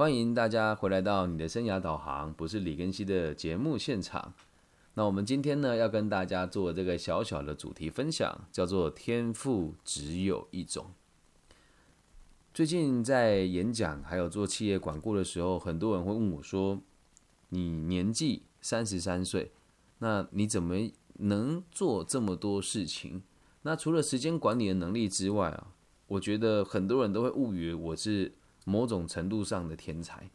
欢迎大家回来到你的生涯导航，不是李根熙的节目现场。那我们今天呢，要跟大家做这个小小的主题分享，叫做“天赋只有一种”。最近在演讲还有做企业管顾的时候，很多人会问我说：“你年纪三十三岁，那你怎么能做这么多事情？”那除了时间管理的能力之外啊，我觉得很多人都会误以为我是。某种程度上的天才，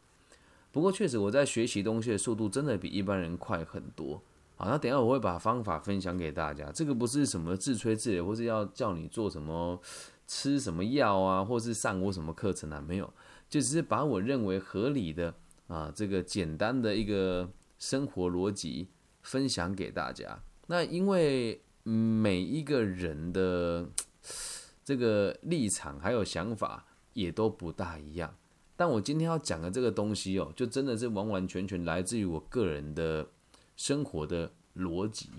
不过确实我在学习东西的速度真的比一般人快很多。好，那等下我会把方法分享给大家。这个不是什么自吹自擂，或是要叫你做什么吃什么药啊，或是上过什么课程啊，没有，就只是把我认为合理的啊这个简单的一个生活逻辑分享给大家。那因为每一个人的这个立场还有想法。也都不大一样，但我今天要讲的这个东西哦，就真的是完完全全来自于我个人的生活的逻辑。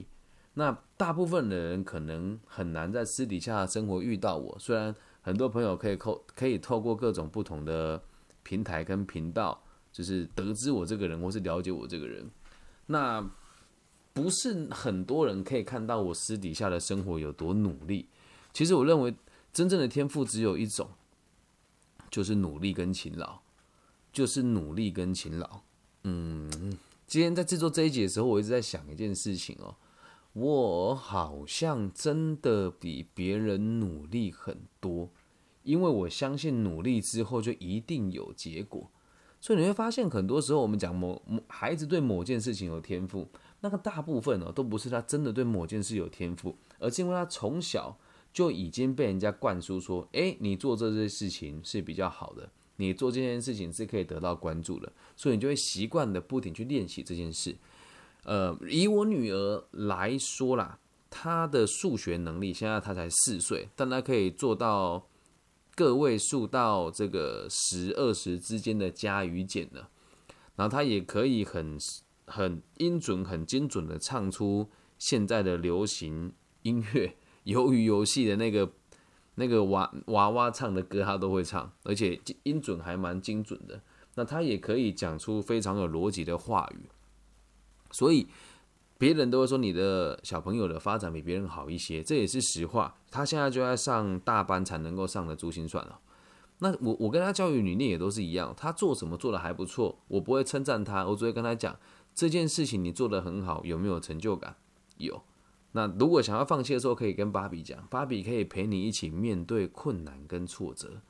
那大部分的人可能很难在私底下生活遇到我，虽然很多朋友可以透可以透过各种不同的平台跟频道，就是得知我这个人或是了解我这个人，那不是很多人可以看到我私底下的生活有多努力。其实我认为真正的天赋只有一种。就是努力跟勤劳，就是努力跟勤劳。嗯，今天在制作这一集的时候，我一直在想一件事情哦，我好像真的比别人努力很多，因为我相信努力之后就一定有结果。所以你会发现，很多时候我们讲某某孩子对某件事情有天赋，那个大部分哦，都不是他真的对某件事有天赋，而是因为他从小。就已经被人家灌输说，哎，你做这些事情是比较好的，你做这件事情是可以得到关注的，所以你就会习惯的不停去练习这件事。呃，以我女儿来说啦，她的数学能力现在她才四岁，但她可以做到个位数到这个十二十之间的加与减了，然后她也可以很很音准、很精准的唱出现在的流行音乐。鱿鱼游戏的那个那个娃娃娃唱的歌，他都会唱，而且音准还蛮精准的。那他也可以讲出非常有逻辑的话语，所以别人都会说你的小朋友的发展比别人好一些，这也是实话。他现在就在上大班才能够上的珠心算了。那我我跟他教育理念也都是一样，他做什么做的还不错，我不会称赞他，我只会跟他讲这件事情你做的很好，有没有成就感？有。那如果想要放弃的时候，可以跟芭比讲，芭比可以陪你一起面对困难跟挫折。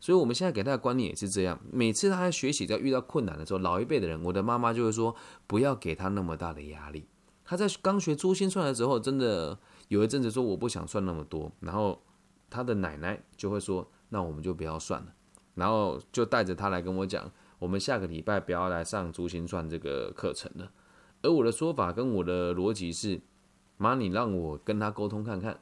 所以，我们现在给他的观念也是这样。每次他在学习在遇到困难的时候，老一辈的人，我的妈妈就会说，不要给他那么大的压力。他在刚学珠心算的时候，真的有一阵子说我不想算那么多，然后他的奶奶就会说，那我们就不要算了，然后就带着他来跟我讲，我们下个礼拜不要来上珠心算这个课程了。而我的说法跟我的逻辑是。妈，你让我跟他沟通看看，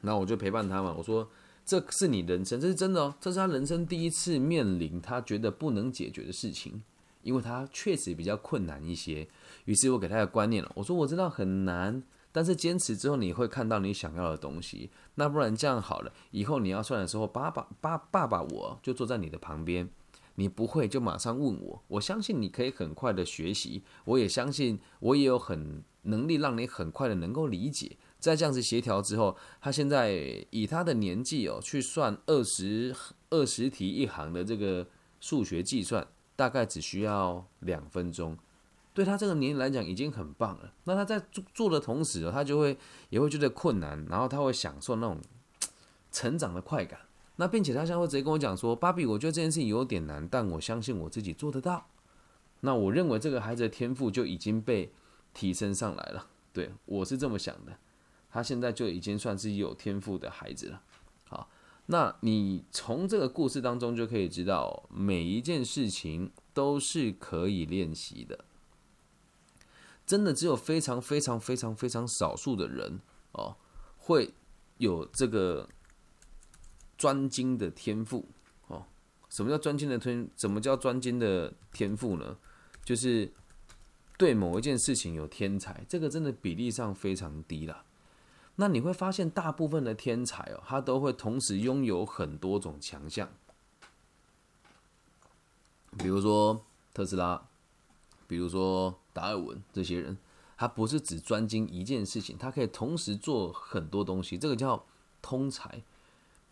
那我就陪伴他嘛。我说这是你人生，这是真的哦，这是他人生第一次面临他觉得不能解决的事情，因为他确实比较困难一些。于是我给他的观念了，我说我知道很难，但是坚持之后你会看到你想要的东西。那不然这样好了，以后你要算的时候，爸爸爸爸爸我就坐在你的旁边，你不会就马上问我。我相信你可以很快的学习，我也相信我也有很。能力让你很快的能够理解，在这样子协调之后，他现在以他的年纪哦，去算二十二十题一行的这个数学计算，大概只需要两分钟，对他这个年龄来讲已经很棒了。那他在做做的同时哦，他就会也会觉得困难，然后他会享受那种 成长的快感。那并且他现在会直接跟我讲说：“芭比，我觉得这件事情有点难，但我相信我自己做得到。”那我认为这个孩子的天赋就已经被。提升上来了，对我是这么想的。他现在就已经算是有天赋的孩子了。好，那你从这个故事当中就可以知道，每一件事情都是可以练习的。真的只有非常非常非常非常少数的人哦，会有这个专精的天赋哦。什么叫专精的天？什么叫专精的天赋呢？就是。对某一件事情有天才，这个真的比例上非常低了。那你会发现，大部分的天才哦，他都会同时拥有很多种强项。比如说特斯拉，比如说达尔文这些人，他不是只专精一件事情，他可以同时做很多东西，这个叫通才。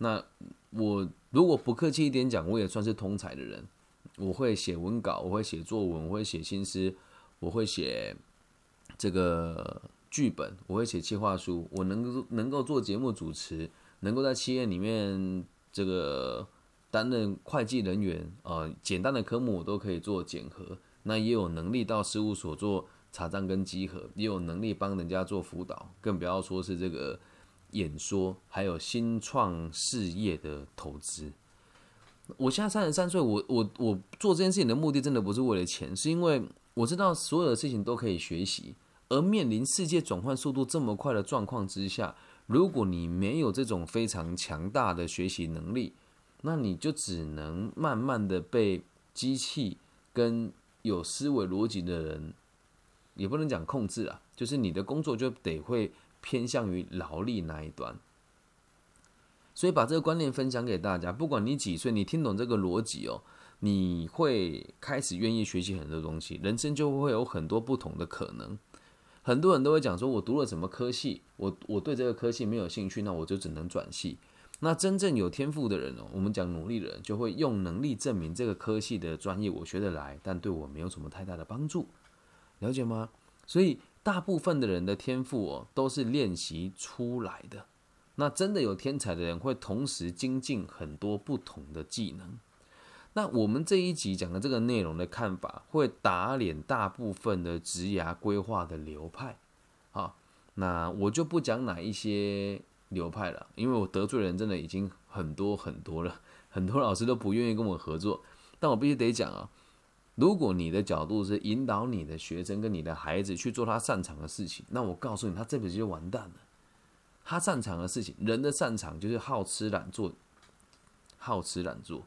那我如果不客气一点讲，我也算是通才的人。我会写文稿，我会写作文，我会写新诗，我会写这个剧本，我会写企划书，我能够能够做节目主持，能够在企业里面这个担任会计人员，呃，简单的科目我都可以做检核。那也有能力到事务所做查账跟稽核，也有能力帮人家做辅导，更不要说是这个演说，还有新创事业的投资。我现在三十三岁，我我我做这件事情的目的真的不是为了钱，是因为我知道所有的事情都可以学习，而面临世界转换速度这么快的状况之下，如果你没有这种非常强大的学习能力，那你就只能慢慢的被机器跟有思维逻辑的人，也不能讲控制啊，就是你的工作就得会偏向于劳力那一端。所以把这个观念分享给大家，不管你几岁，你听懂这个逻辑哦，你会开始愿意学习很多东西，人生就会有很多不同的可能。很多人都会讲说，我读了什么科系，我我对这个科系没有兴趣，那我就只能转系。那真正有天赋的人哦，我们讲努力的人，就会用能力证明这个科系的专业我学得来，但对我没有什么太大的帮助，了解吗？所以大部分的人的天赋哦，都是练习出来的。那真的有天才的人会同时精进很多不同的技能。那我们这一集讲的这个内容的看法，会打脸大部分的职涯规划的流派。好，那我就不讲哪一些流派了，因为我得罪人真的已经很多很多了，很多老师都不愿意跟我合作。但我必须得讲啊，如果你的角度是引导你的学生跟你的孩子去做他擅长的事情，那我告诉你，他这辈子就完蛋了。他擅长的事情，人的擅长就是好吃懒做，好吃懒做。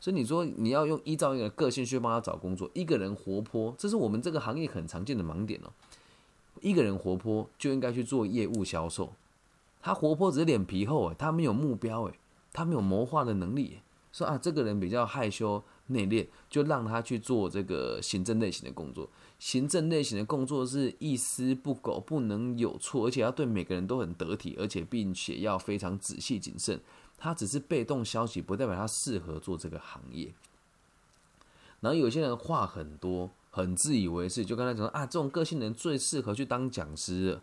所以你说你要用依照一个个性去帮他找工作，一个人活泼，这是我们这个行业很常见的盲点哦。一个人活泼就应该去做业务销售，他活泼只是脸皮厚诶，他没有目标诶，他没有谋划的能力。说啊，这个人比较害羞内敛，就让他去做这个行政类型的工作。行政类型的工作是一丝不苟，不能有错，而且要对每个人都很得体，而且并且要非常仔细谨慎。他只是被动消息，不代表他适合做这个行业。然后有些人话很多，很自以为是，就跟他讲啊，这种个性人最适合去当讲师。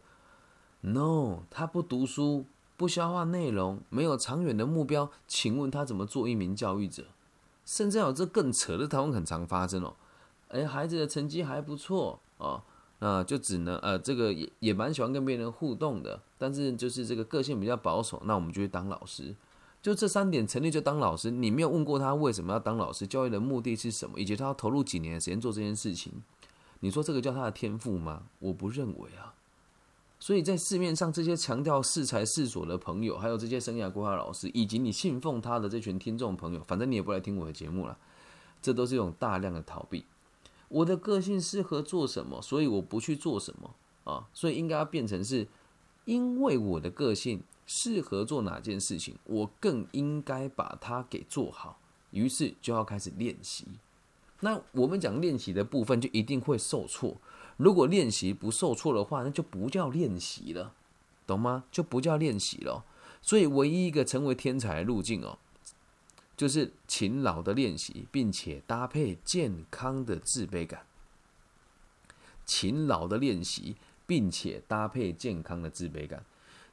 No，他不读书，不消化内容，没有长远的目标，请问他怎么做一名教育者？甚至有这更扯的，台湾很常发生哦。哎，孩子的成绩还不错哦，那就只能呃，这个也也蛮喜欢跟别人互动的，但是就是这个个性比较保守，那我们就去当老师。就这三点成立就当老师，你没有问过他为什么要当老师，教育的目的是什么，以及他要投入几年的时间做这件事情，你说这个叫他的天赋吗？我不认为啊。所以在市面上这些强调适才适所的朋友，还有这些生涯规划老师，以及你信奉他的这群听众朋友，反正你也不来听我的节目了，这都是一种大量的逃避。我的个性适合做什么，所以我不去做什么啊，所以应该要变成是，因为我的个性适合做哪件事情，我更应该把它给做好，于是就要开始练习。那我们讲练习的部分，就一定会受挫。如果练习不受挫的话，那就不叫练习了，懂吗？就不叫练习了。所以，唯一一个成为天才路径哦。就是勤劳的练习，并且搭配健康的自卑感。勤劳的练习，并且搭配健康的自卑感。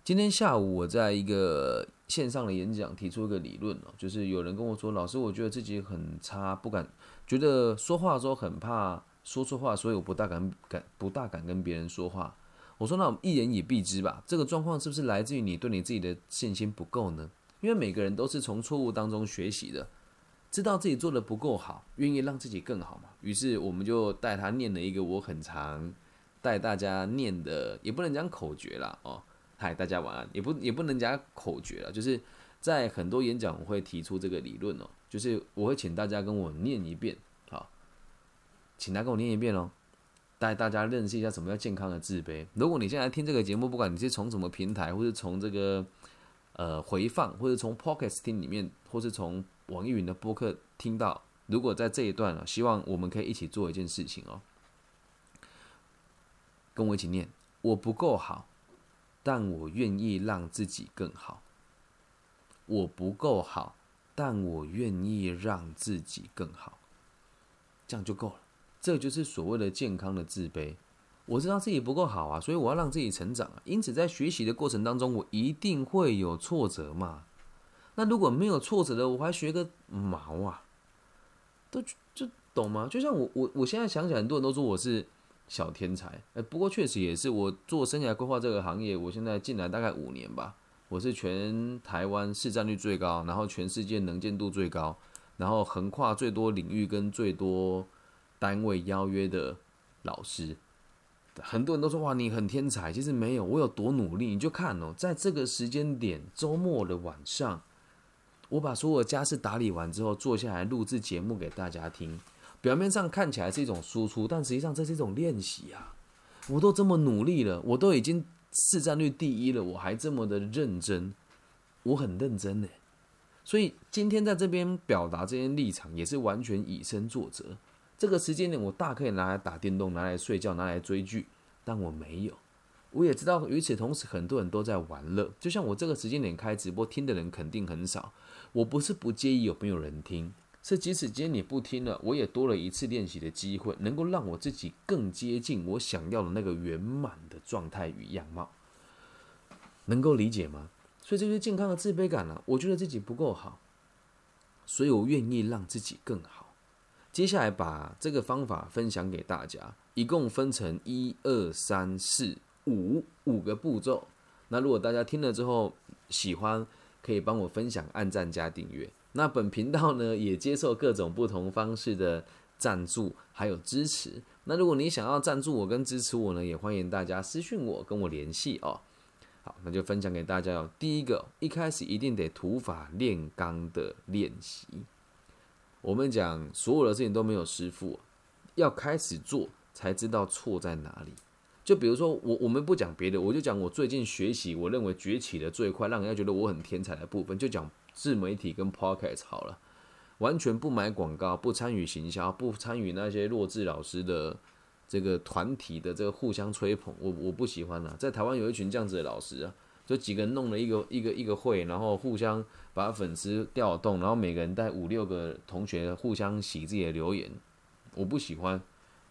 今天下午我在一个线上的演讲提出一个理论哦，就是有人跟我说：“老师，我觉得自己很差，不敢，觉得说话的时候很怕说错话，所以我不大敢敢不大敢跟别人说话。”我说：“那我们一言以蔽之吧，这个状况是不是来自于你对你自己的信心不够呢？”因为每个人都是从错误当中学习的，知道自己做的不够好，愿意让自己更好嘛。于是我们就带他念了一个我很常带大家念的，也不能讲口诀啦哦。嗨，大家晚安，也不也不能讲口诀了，就是在很多演讲我会提出这个理论哦，就是我会请大家跟我念一遍，请他跟我念一遍哦，带大家认识一下什么叫健康的自卑。如果你现在听这个节目，不管你是从什么平台，或是从这个。呃，回放或者从 Podcast 听里面，或是从网易云的播客听到如果在这一段啊，希望我们可以一起做一件事情哦，跟我一起念：我不够好，但我愿意让自己更好。我不够好，但我愿意让自己更好，这样就够了。这就是所谓的健康的自卑。我知道自己不够好啊，所以我要让自己成长啊。因此，在学习的过程当中，我一定会有挫折嘛。那如果没有挫折的，我还学个毛啊？都就懂吗？就像我我我现在想起来，很多人都说我是小天才。哎，不过确实也是，我做生涯规划这个行业，我现在进来大概五年吧。我是全台湾市占率最高，然后全世界能见度最高，然后横跨最多领域跟最多单位邀约的老师。很多人都说哇，你很天才，其实没有，我有多努力，你就看哦，在这个时间点，周末的晚上，我把所有家事打理完之后，坐下来录制节目给大家听。表面上看起来是一种输出，但实际上这是一种练习啊！我都这么努力了，我都已经市占率第一了，我还这么的认真，我很认真呢。所以今天在这边表达这些立场，也是完全以身作则。这个时间点，我大可以拿来打电动，拿来睡觉，拿来追剧，但我没有。我也知道，与此同时，很多人都在玩乐。就像我这个时间点开直播，听的人肯定很少。我不是不介意有没有人听，是即使今天你不听了，我也多了一次练习的机会，能够让我自己更接近我想要的那个圆满的状态与样貌。能够理解吗？所以这些健康的自卑感呢。我觉得自己不够好，所以我愿意让自己更好。接下来把这个方法分享给大家，一共分成一二三四五五个步骤。那如果大家听了之后喜欢，可以帮我分享、按赞加订阅。那本频道呢也接受各种不同方式的赞助还有支持。那如果你想要赞助我跟支持我呢，也欢迎大家私讯我跟我联系哦。好，那就分享给大家哦。第一个，一开始一定得土法炼钢的练习。我们讲所有的事情都没有师傅，要开始做才知道错在哪里。就比如说我，我们不讲别的，我就讲我最近学习，我认为崛起的最快，让人家觉得我很天才的部分，就讲自媒体跟 podcast 好了。完全不买广告，不参与行销，不参与那些弱智老师的这个团体的这个互相吹捧，我我不喜欢啊。在台湾有一群这样子的老师啊。就几个人弄了一个一个一个会，然后互相把粉丝调动，然后每个人带五六个同学互相洗自己的留言，我不喜欢，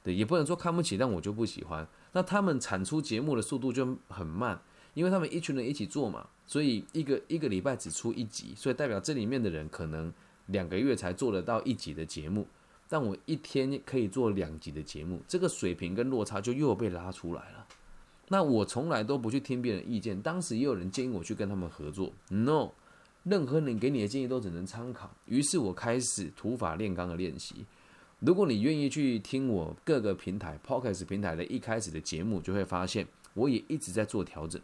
对，也不能说看不起，但我就不喜欢。那他们产出节目的速度就很慢，因为他们一群人一起做嘛，所以一个一个礼拜只出一集，所以代表这里面的人可能两个月才做得到一集的节目，但我一天可以做两集的节目，这个水平跟落差就又被拉出来了。那我从来都不去听别人意见，当时也有人建议我去跟他们合作。No，任何人给你的建议都只能参考。于是我开始土法炼钢的练习。如果你愿意去听我各个平台 Podcast 平台的一开始的节目，就会发现我也一直在做调整。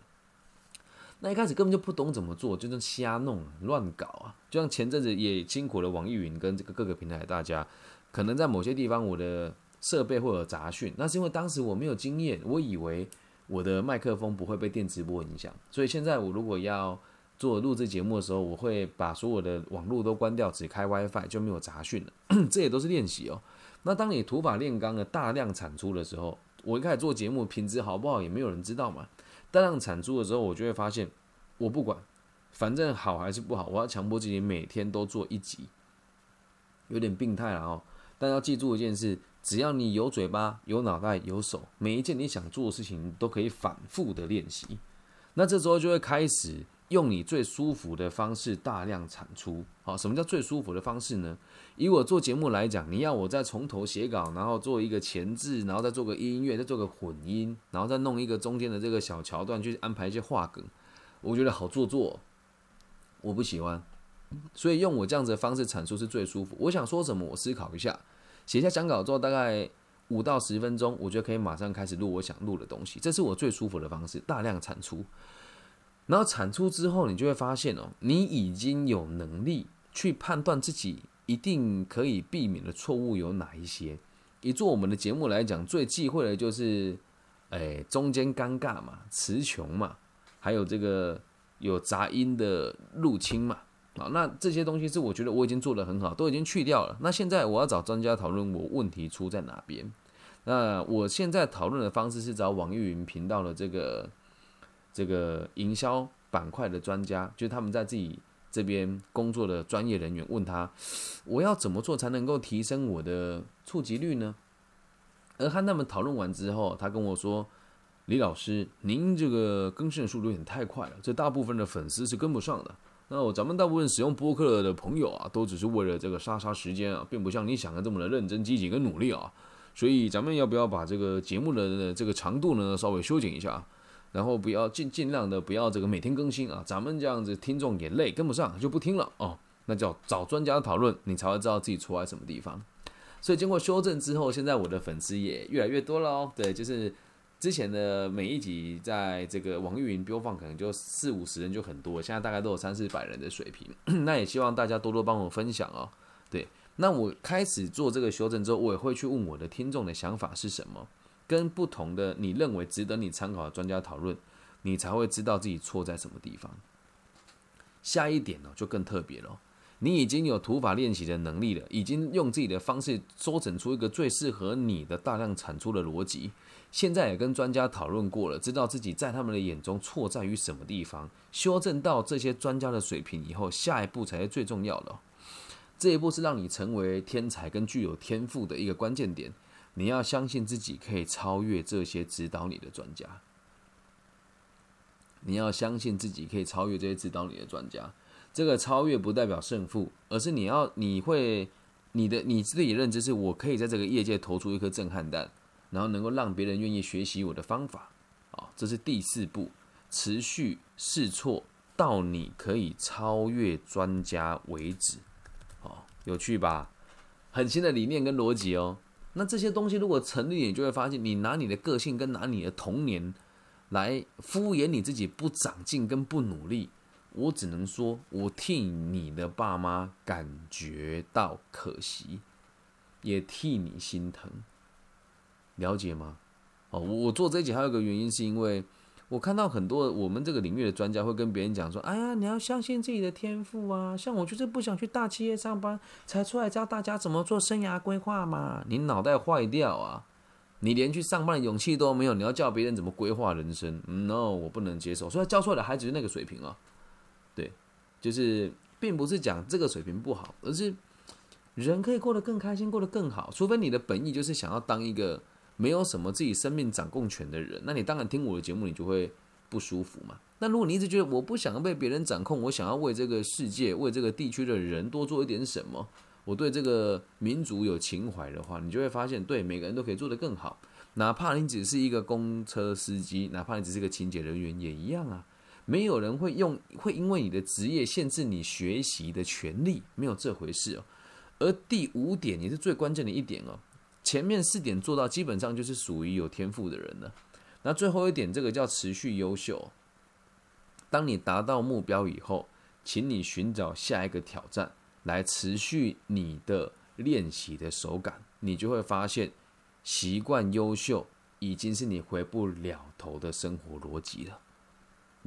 那一开始根本就不懂怎么做，就是瞎弄乱搞啊！就像前阵子也辛苦了网易云跟这个各个平台大家，可能在某些地方我的设备会有杂讯，那是因为当时我没有经验，我以为。我的麦克风不会被电直播影响，所以现在我如果要做录制节目的时候，我会把所有的网络都关掉，只开 WiFi 就没有杂讯了。这也都是练习哦。那当你土法炼钢的大量产出的时候，我一开始做节目品质好不好也没有人知道嘛。大量产出的时候，我就会发现，我不管，反正好还是不好，我要强迫自己每天都做一集，有点病态了哦。但要记住一件事。只要你有嘴巴、有脑袋、有手，每一件你想做的事情都可以反复的练习。那这时候就会开始用你最舒服的方式大量产出。好，什么叫最舒服的方式呢？以我做节目来讲，你要我再从头写稿，然后做一个前置，然后再做个音乐，再做个混音，然后再弄一个中间的这个小桥段去安排一些话梗，我觉得好做作，我不喜欢。所以用我这样子的方式产出是最舒服。我想说什么，我思考一下。写下讲稿之后，大概五到十分钟，我觉得可以马上开始录我想录的东西。这是我最舒服的方式，大量产出。然后产出之后，你就会发现哦，你已经有能力去判断自己一定可以避免的错误有哪一些。以做我们的节目来讲，最忌讳的就是，哎，中间尴尬嘛，词穷嘛，还有这个有杂音的入侵嘛。啊，那这些东西是我觉得我已经做得很好，都已经去掉了。那现在我要找专家讨论我问题出在哪边。那我现在讨论的方式是找网易云频道的这个这个营销板块的专家，就是他们在自己这边工作的专业人员，问他我要怎么做才能够提升我的触及率呢？而和他们讨论完之后，他跟我说：“李老师，您这个更新的速度有点太快了，这大部分的粉丝是跟不上的。那我咱们大部分使用播客的朋友啊，都只是为了这个杀杀时间啊，并不像你想的这么的认真、积极跟努力啊。所以咱们要不要把这个节目的这个长度呢稍微修剪一下，然后不要尽尽量的不要这个每天更新啊，咱们这样子听众也累，跟不上就不听了哦。那叫找专家讨论，你才会知道自己错在什么地方。”所以经过修正之后，现在我的粉丝也越来越多了哦。对，就是之前的每一集在这个网易云播放可能就四五十人就很多，现在大概都有三四百人的水平。那也希望大家多多帮我分享哦。对，那我开始做这个修正之后，我也会去问我的听众的想法是什么，跟不同的你认为值得你参考的专家讨论，你才会知道自己错在什么地方。下一点呢，就更特别了。你已经有土法练习的能力了，已经用自己的方式收整出一个最适合你的大量产出的逻辑。现在也跟专家讨论过了，知道自己在他们的眼中错在于什么地方，修正到这些专家的水平以后，下一步才是最重要的。这一步是让你成为天才跟具有天赋的一个关键点。你要相信自己可以超越这些指导你的专家。你要相信自己可以超越这些指导你的专家。这个超越不代表胜负，而是你要你会你的你自己认知是我可以在这个业界投出一颗震撼弹，然后能够让别人愿意学习我的方法啊，这是第四步，持续试错到你可以超越专家为止，哦，有趣吧？很新的理念跟逻辑哦。那这些东西如果成立，你就会发现，你拿你的个性跟拿你的童年来敷衍你自己不长进跟不努力。我只能说，我替你的爸妈感觉到可惜，也替你心疼，了解吗？哦，我做这一集还有一个原因，是因为我看到很多我们这个领域的专家会跟别人讲说：“哎呀，你要相信自己的天赋啊！像我就是不想去大企业上班，才出来教大家怎么做生涯规划嘛。你脑袋坏掉啊！你连去上班的勇气都没有，你要叫别人怎么规划人生？No，我不能接受。所以教出来的孩子是那个水平啊。”就是并不是讲这个水平不好，而是人可以过得更开心，过得更好。除非你的本意就是想要当一个没有什么自己生命掌控权的人，那你当然听我的节目，你就会不舒服嘛。那如果你一直觉得我不想被别人掌控，我想要为这个世界、为这个地区的人多做一点什么，我对这个民族有情怀的话，你就会发现，对每个人都可以做得更好。哪怕你只是一个公车司机，哪怕你只是个清洁人员，也一样啊。没有人会用会因为你的职业限制你学习的权利，没有这回事哦。而第五点也是最关键的一点哦，前面四点做到基本上就是属于有天赋的人了。那最后一点，这个叫持续优秀。当你达到目标以后，请你寻找下一个挑战来持续你的练习的手感，你就会发现习惯优秀已经是你回不了头的生活逻辑了。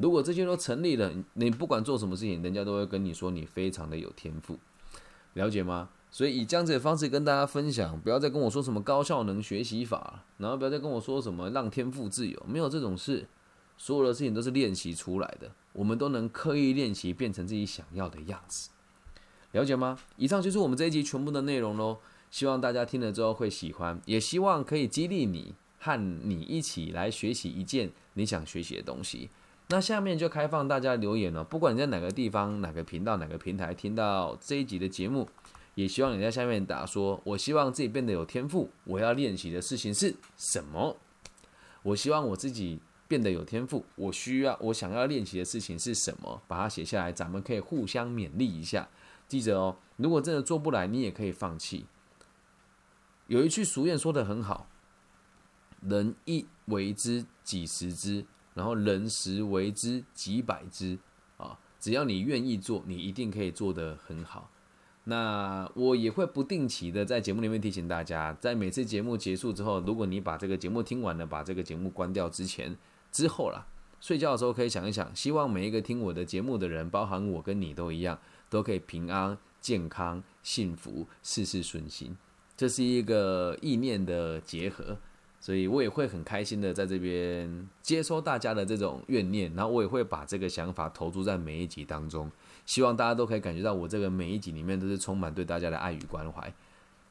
如果这些都成立了，你不管做什么事情，人家都会跟你说你非常的有天赋，了解吗？所以以这样子的方式跟大家分享，不要再跟我说什么高效能学习法，然后不要再跟我说什么让天赋自由，没有这种事，所有的事情都是练习出来的，我们都能刻意练习变成自己想要的样子，了解吗？以上就是我们这一集全部的内容喽，希望大家听了之后会喜欢，也希望可以激励你和你一起来学习一件你想学习的东西。那下面就开放大家留言了，不管你在哪个地方、哪个频道、哪个平台听到这一集的节目，也希望你在下面打说：“我希望自己变得有天赋，我要练习的事情是什么？”我希望我自己变得有天赋，我需要我想要练习的事情是什么？把它写下来，咱们可以互相勉励一下。记着哦，如果真的做不来，你也可以放弃。有一句俗谚说的很好：“人一为之，几十之。”然后人食为之几百之啊！只要你愿意做，你一定可以做得很好。那我也会不定期的在节目里面提醒大家，在每次节目结束之后，如果你把这个节目听完了，把这个节目关掉之前之后啦，睡觉的时候可以想一想，希望每一个听我的节目的人，包含我跟你都一样，都可以平安、健康、幸福、事事顺心。这是一个意念的结合，所以我也会很开心的在这边接收大家的这种怨念，然后我也会把这个想法投注在每一集当中，希望大家都可以感觉到我这个每一集里面都是充满对大家的爱与关怀。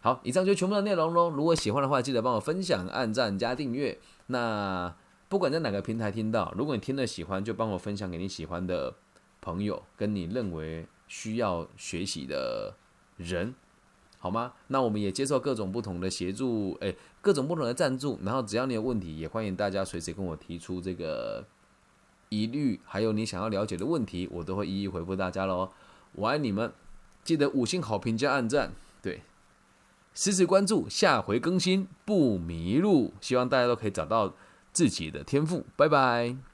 好，以上就全部的内容喽。如果喜欢的话，记得帮我分享、按赞、加订阅。那不管在哪个平台听到，如果你听了喜欢，就帮我分享给你喜欢的朋友，跟你认为需要学习的人，好吗？那我们也接受各种不同的协助，诶，各种不同的赞助。然后只要你有问题，也欢迎大家随时跟我提出这个疑虑，还有你想要了解的问题，我都会一一回复大家喽。我爱你们，记得五星好评加按赞，对。时时关注，下回更新不迷路。希望大家都可以找到自己的天赋。拜拜。